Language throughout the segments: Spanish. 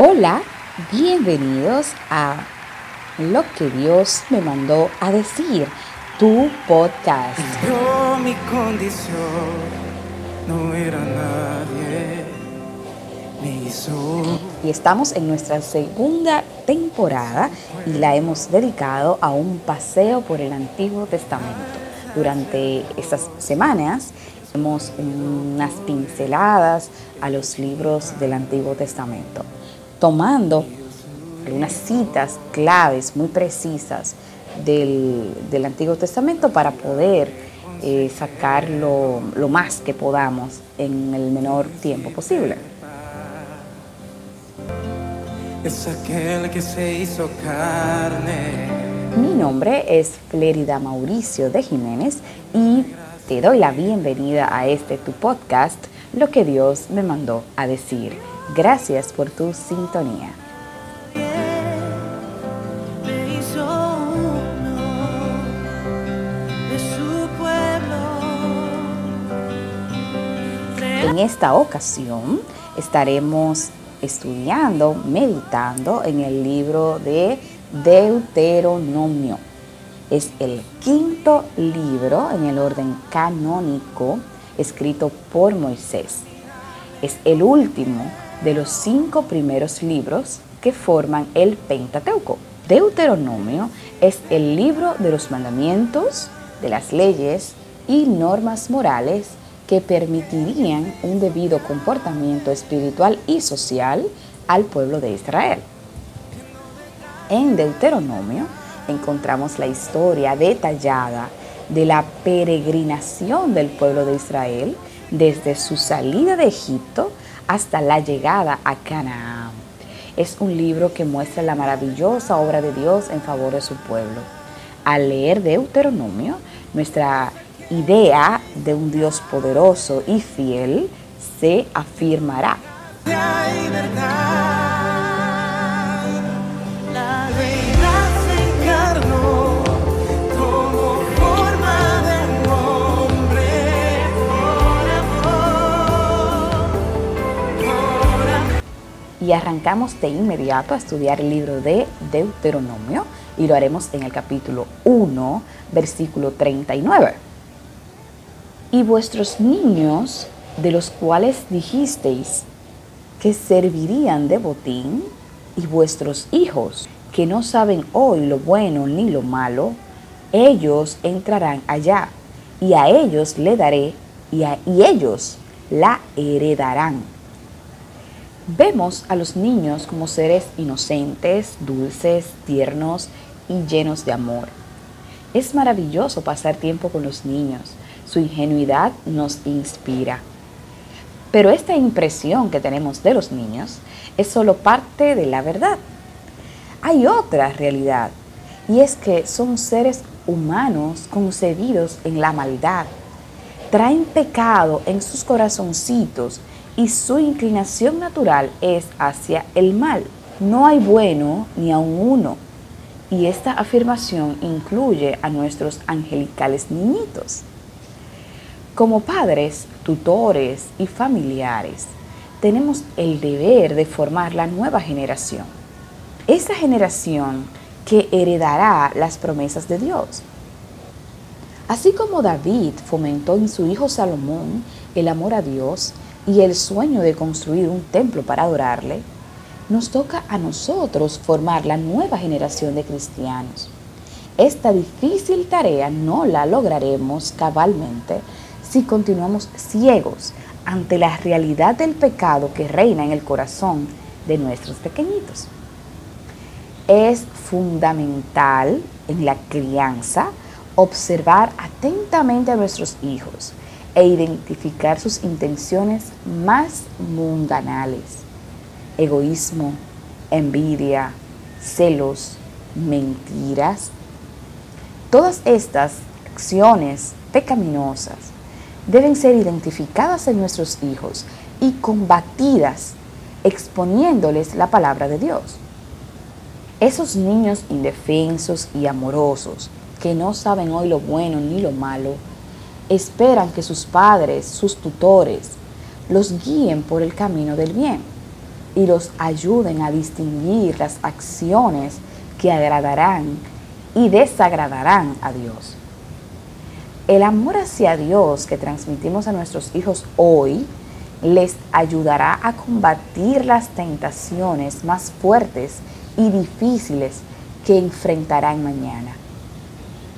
Hola, bienvenidos a Lo que Dios me mandó a decir, tu podcast. Yo mi condición no era nadie, me hizo. Y estamos en nuestra segunda temporada y la hemos dedicado a un paseo por el Antiguo Testamento. Durante estas semanas hemos unas pinceladas a los libros del Antiguo Testamento tomando unas citas claves muy precisas del, Antiguo Testamento para poder eh, sacar lo, lo más que podamos en el menor tiempo posible. Es aquel que se hizo carne. Mi nombre es Flérida Mauricio de Jiménez y te doy la bienvenida a este tu podcast, Lo que Dios me mandó a decir. Gracias por tu sintonía. En esta ocasión estaremos estudiando, meditando en el libro de Deuteronomio. Es el quinto libro en el orden canónico escrito por Moisés. Es el último de los cinco primeros libros que forman el Pentateuco. Deuteronomio es el libro de los mandamientos, de las leyes y normas morales que permitirían un debido comportamiento espiritual y social al pueblo de Israel. En Deuteronomio encontramos la historia detallada de la peregrinación del pueblo de Israel desde su salida de Egipto hasta la llegada a Canaán. Es un libro que muestra la maravillosa obra de Dios en favor de su pueblo. Al leer Deuteronomio, nuestra idea de un Dios poderoso y fiel se afirmará. Arrancamos de inmediato a estudiar el libro de Deuteronomio y lo haremos en el capítulo 1, versículo 39. Y vuestros niños, de los cuales dijisteis que servirían de botín, y vuestros hijos, que no saben hoy lo bueno ni lo malo, ellos entrarán allá, y a ellos le daré, y, y ellos la heredarán Vemos a los niños como seres inocentes, dulces, tiernos y llenos de amor. Es maravilloso pasar tiempo con los niños. Su ingenuidad nos inspira. Pero esta impresión que tenemos de los niños es solo parte de la verdad. Hay otra realidad y es que son seres humanos concebidos en la maldad. Traen pecado en sus corazoncitos y su inclinación natural es hacia el mal. No hay bueno ni aun uno. Y esta afirmación incluye a nuestros angelicales niñitos. Como padres, tutores y familiares, tenemos el deber de formar la nueva generación. Esa generación que heredará las promesas de Dios. Así como David fomentó en su hijo Salomón el amor a Dios, y el sueño de construir un templo para adorarle, nos toca a nosotros formar la nueva generación de cristianos. Esta difícil tarea no la lograremos cabalmente si continuamos ciegos ante la realidad del pecado que reina en el corazón de nuestros pequeñitos. Es fundamental en la crianza observar atentamente a nuestros hijos e identificar sus intenciones más mundanales. Egoísmo, envidia, celos, mentiras. Todas estas acciones pecaminosas deben ser identificadas en nuestros hijos y combatidas exponiéndoles la palabra de Dios. Esos niños indefensos y amorosos que no saben hoy lo bueno ni lo malo, esperan que sus padres, sus tutores, los guíen por el camino del bien. y los ayuden a distinguir las acciones que agradarán y desagradarán a Dios. El amor hacia Dios que transmitimos a nuestros hijos hoy les ayudará a combatir las tentaciones más fuertes y difíciles que enfrentarán mañana.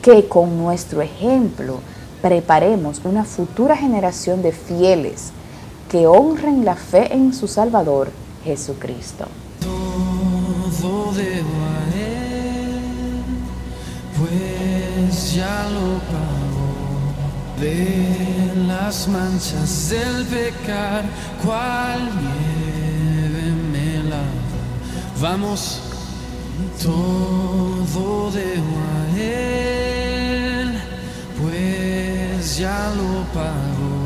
Que con nuestro ejemplo preparemos una futura generación de fieles que honren la fe en su Salvador Jesucristo. Todo debo a Él, pues ya lo pagó. De las manchas del pecar, cual nieve me lava. Vamos, todo ya lo pagó.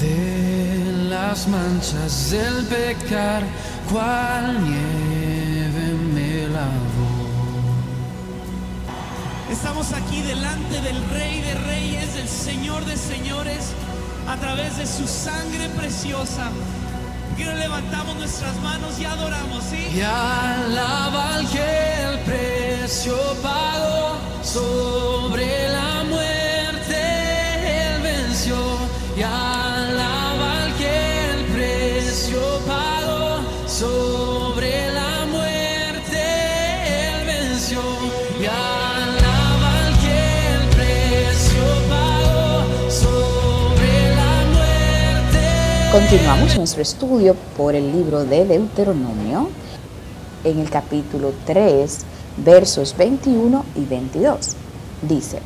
De las manchas del pecar, cual nieve me lavó. Estamos aquí delante del Rey de Reyes, del Señor de Señores, a través de su sangre preciosa. Que levantamos nuestras manos y adoramos, ¿sí? Y alaba al que el precio pagó sobre la Continuamos nuestro estudio por el libro de Deuteronomio en el capítulo 3, versos 21 y 22. Dice,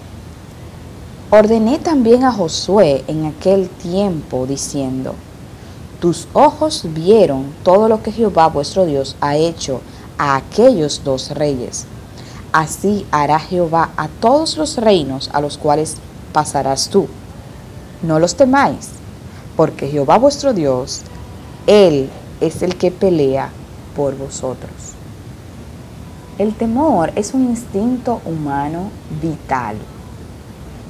ordené también a Josué en aquel tiempo diciendo, tus ojos vieron todo lo que Jehová vuestro Dios ha hecho a aquellos dos reyes. Así hará Jehová a todos los reinos a los cuales pasarás tú. No los temáis, porque Jehová vuestro Dios, Él es el que pelea por vosotros. El temor es un instinto humano vital.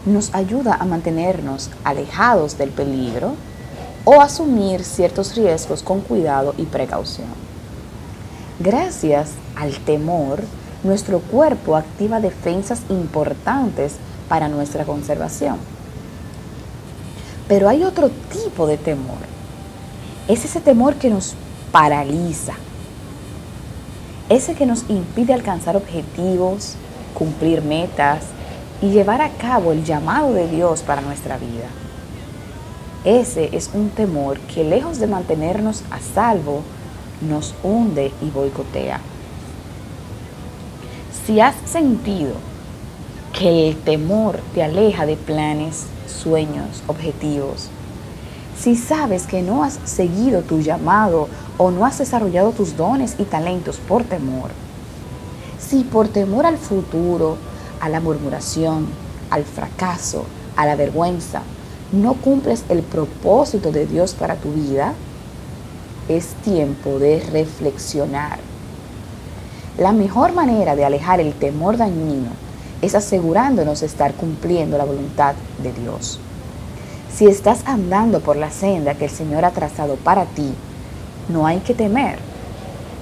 Nos ayuda a mantenernos alejados del peligro o asumir ciertos riesgos con cuidado y precaución. Gracias al temor, nuestro cuerpo activa defensas importantes para nuestra conservación. Pero hay otro tipo de temor. Es ese temor que nos paraliza. Ese que nos impide alcanzar objetivos, cumplir metas y llevar a cabo el llamado de Dios para nuestra vida. Ese es un temor que lejos de mantenernos a salvo, nos hunde y boicotea. Si has sentido que el temor te aleja de planes, sueños, objetivos, si sabes que no has seguido tu llamado o no has desarrollado tus dones y talentos por temor, si por temor al futuro, a la murmuración, al fracaso, a la vergüenza, no cumples el propósito de Dios para tu vida, es tiempo de reflexionar. La mejor manera de alejar el temor dañino es asegurándonos de estar cumpliendo la voluntad de Dios. Si estás andando por la senda que el Señor ha trazado para ti, no hay que temer.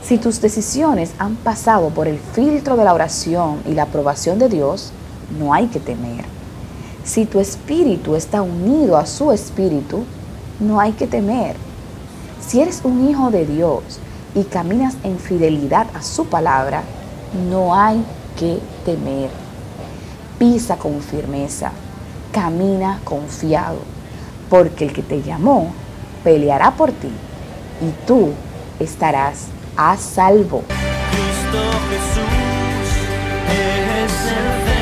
Si tus decisiones han pasado por el filtro de la oración y la aprobación de Dios, no hay que temer. Si tu espíritu está unido a su espíritu, no hay que temer. Si eres un hijo de Dios y caminas en fidelidad a su palabra, no hay que temer. Pisa con firmeza, camina confiado, porque el que te llamó peleará por ti y tú estarás a salvo. Cristo Jesús es el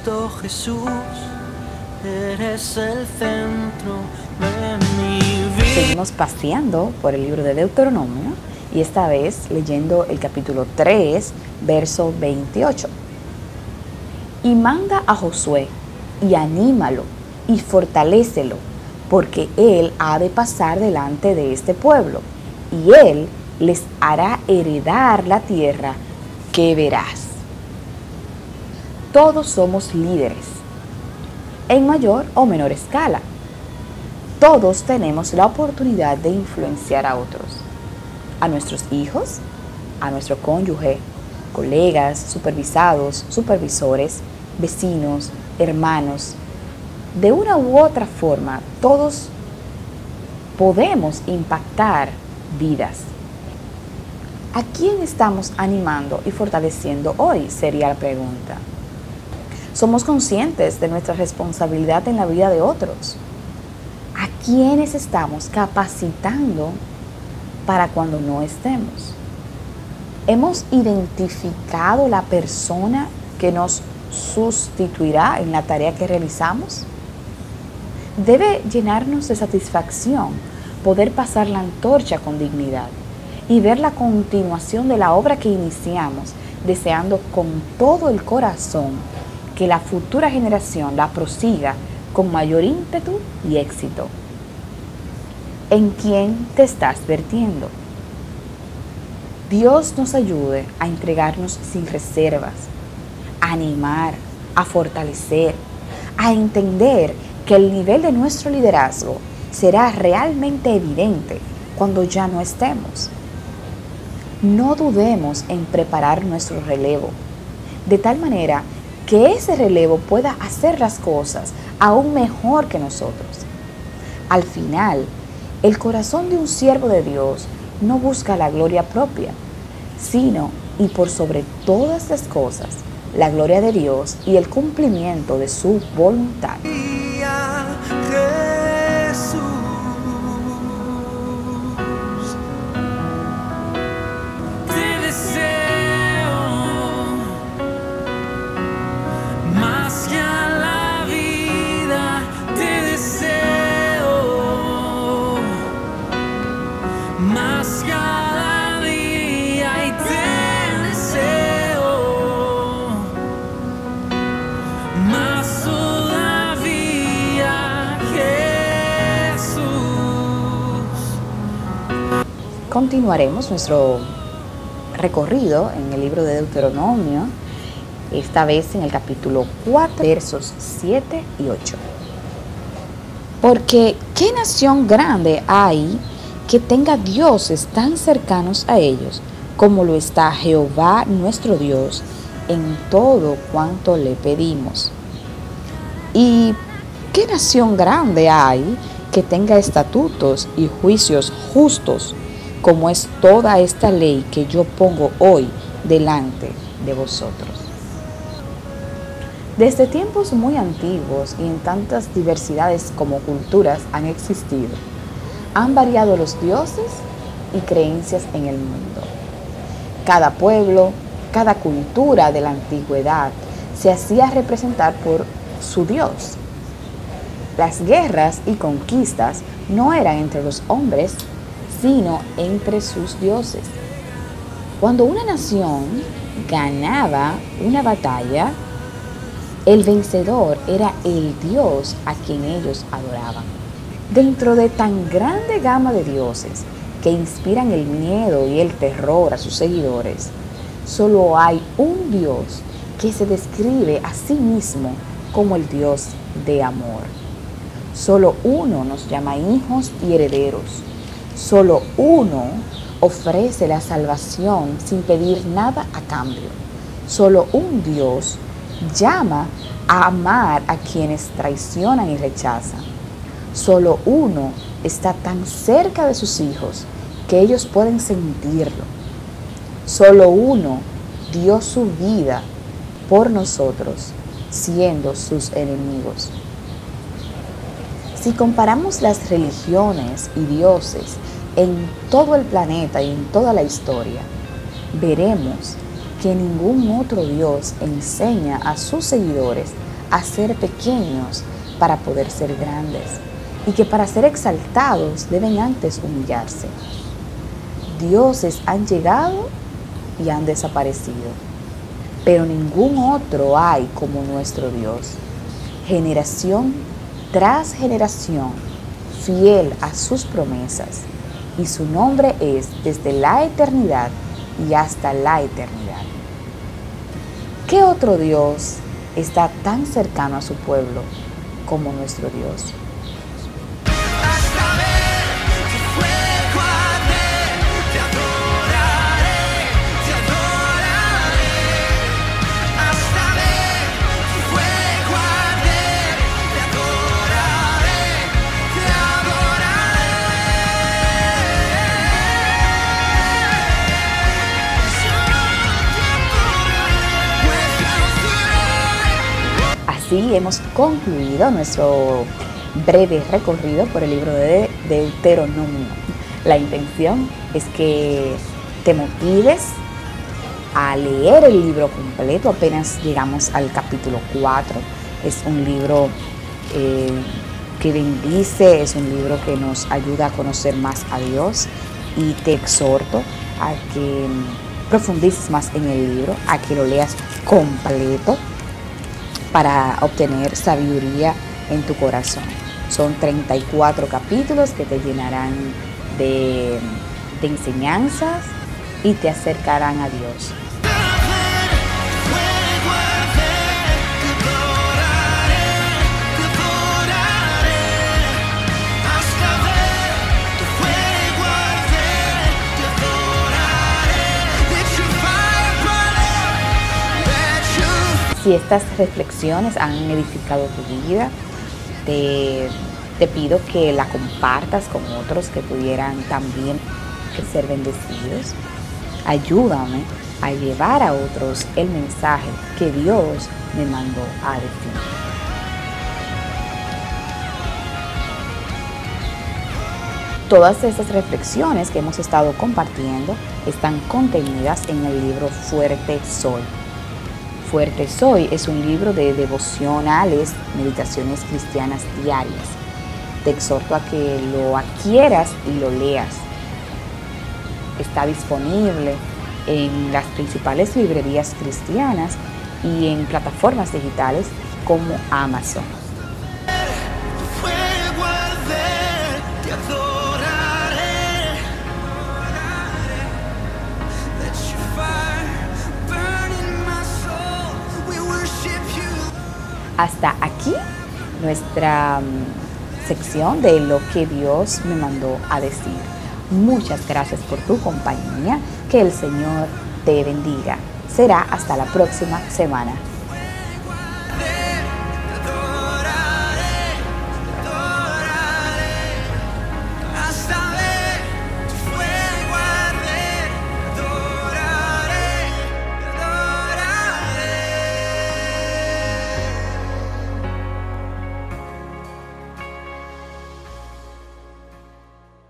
Cristo Jesús, eres el centro de mi vida. Seguimos paseando por el libro de Deuteronomio y esta vez leyendo el capítulo 3, verso 28. Y manda a Josué y anímalo y fortalécelo, porque él ha de pasar delante de este pueblo, y él les hará heredar la tierra que verás. Todos somos líderes, en mayor o menor escala. Todos tenemos la oportunidad de influenciar a otros, a nuestros hijos, a nuestro cónyuge, colegas, supervisados, supervisores, vecinos, hermanos. De una u otra forma, todos podemos impactar vidas. ¿A quién estamos animando y fortaleciendo hoy? Sería la pregunta. Somos conscientes de nuestra responsabilidad en la vida de otros. ¿A quiénes estamos capacitando para cuando no estemos? ¿Hemos identificado la persona que nos sustituirá en la tarea que realizamos? Debe llenarnos de satisfacción poder pasar la antorcha con dignidad y ver la continuación de la obra que iniciamos, deseando con todo el corazón que la futura generación la prosiga con mayor ímpetu y éxito. ¿En quién te estás vertiendo? Dios nos ayude a entregarnos sin reservas, a animar, a fortalecer, a entender que el nivel de nuestro liderazgo será realmente evidente cuando ya no estemos. No dudemos en preparar nuestro relevo, de tal manera que ese relevo pueda hacer las cosas aún mejor que nosotros. Al final, el corazón de un siervo de Dios no busca la gloria propia, sino, y por sobre todas las cosas, la gloria de Dios y el cumplimiento de su voluntad. Continuaremos nuestro recorrido en el libro de Deuteronomio, esta vez en el capítulo 4, versos 7 y 8. Porque ¿qué nación grande hay que tenga dioses tan cercanos a ellos como lo está Jehová nuestro Dios en todo cuanto le pedimos? ¿Y qué nación grande hay que tenga estatutos y juicios justos como es toda esta ley que yo pongo hoy delante de vosotros? Desde tiempos muy antiguos y en tantas diversidades como culturas han existido, han variado los dioses y creencias en el mundo. Cada pueblo, cada cultura de la antigüedad se hacía representar por su dios. Las guerras y conquistas no eran entre los hombres, sino entre sus dioses. Cuando una nación ganaba una batalla, el vencedor era el dios a quien ellos adoraban. Dentro de tan grande gama de dioses que inspiran el miedo y el terror a sus seguidores, solo hay un dios que se describe a sí mismo como el dios de amor. Solo uno nos llama hijos y herederos. Solo uno ofrece la salvación sin pedir nada a cambio. Solo un Dios llama a amar a quienes traicionan y rechazan. Solo uno está tan cerca de sus hijos que ellos pueden sentirlo. Solo uno dio su vida por nosotros, siendo sus enemigos. Si comparamos las religiones y dioses en todo el planeta y en toda la historia, veremos que ningún otro Dios enseña a sus seguidores a ser pequeños para poder ser grandes y que para ser exaltados deben antes humillarse. Dioses han llegado y han desaparecido, pero ningún otro hay como nuestro Dios. Generación tras generación, fiel a sus promesas, y su nombre es desde la eternidad y hasta la eternidad. ¿Qué otro Dios está tan cercano a su pueblo como nuestro Dios? Hemos concluido nuestro breve recorrido por el libro de Deuteronomio. La intención es que te motives a leer el libro completo. Apenas llegamos al capítulo 4. Es un libro eh, que bendice, es un libro que nos ayuda a conocer más a Dios y te exhorto a que profundices más en el libro, a que lo leas completo para obtener sabiduría en tu corazón. Son 34 capítulos que te llenarán de, de enseñanzas y te acercarán a Dios. Si estas reflexiones han edificado tu vida, te, pido que la compartas con otros que pudieran también ser bendecidos. Ayúdame a llevar a otros el mensaje que Dios me mandó a decir. Todas esas reflexiones que hemos estado compartiendo están contenidas en el libro Fuerte Soy. Fuerte Soy es un libro de devocionales, meditaciones cristianas diarias. Te exhorto a que lo adquieras y lo leas. Está disponible en las principales librerías cristianas y en plataformas digitales como Amazon. Hasta aquí nuestra mm, sección de lo que Dios me mandó a decir. Muchas gracias por tu compañía. Que el Señor te bendiga. Será hasta la próxima semana.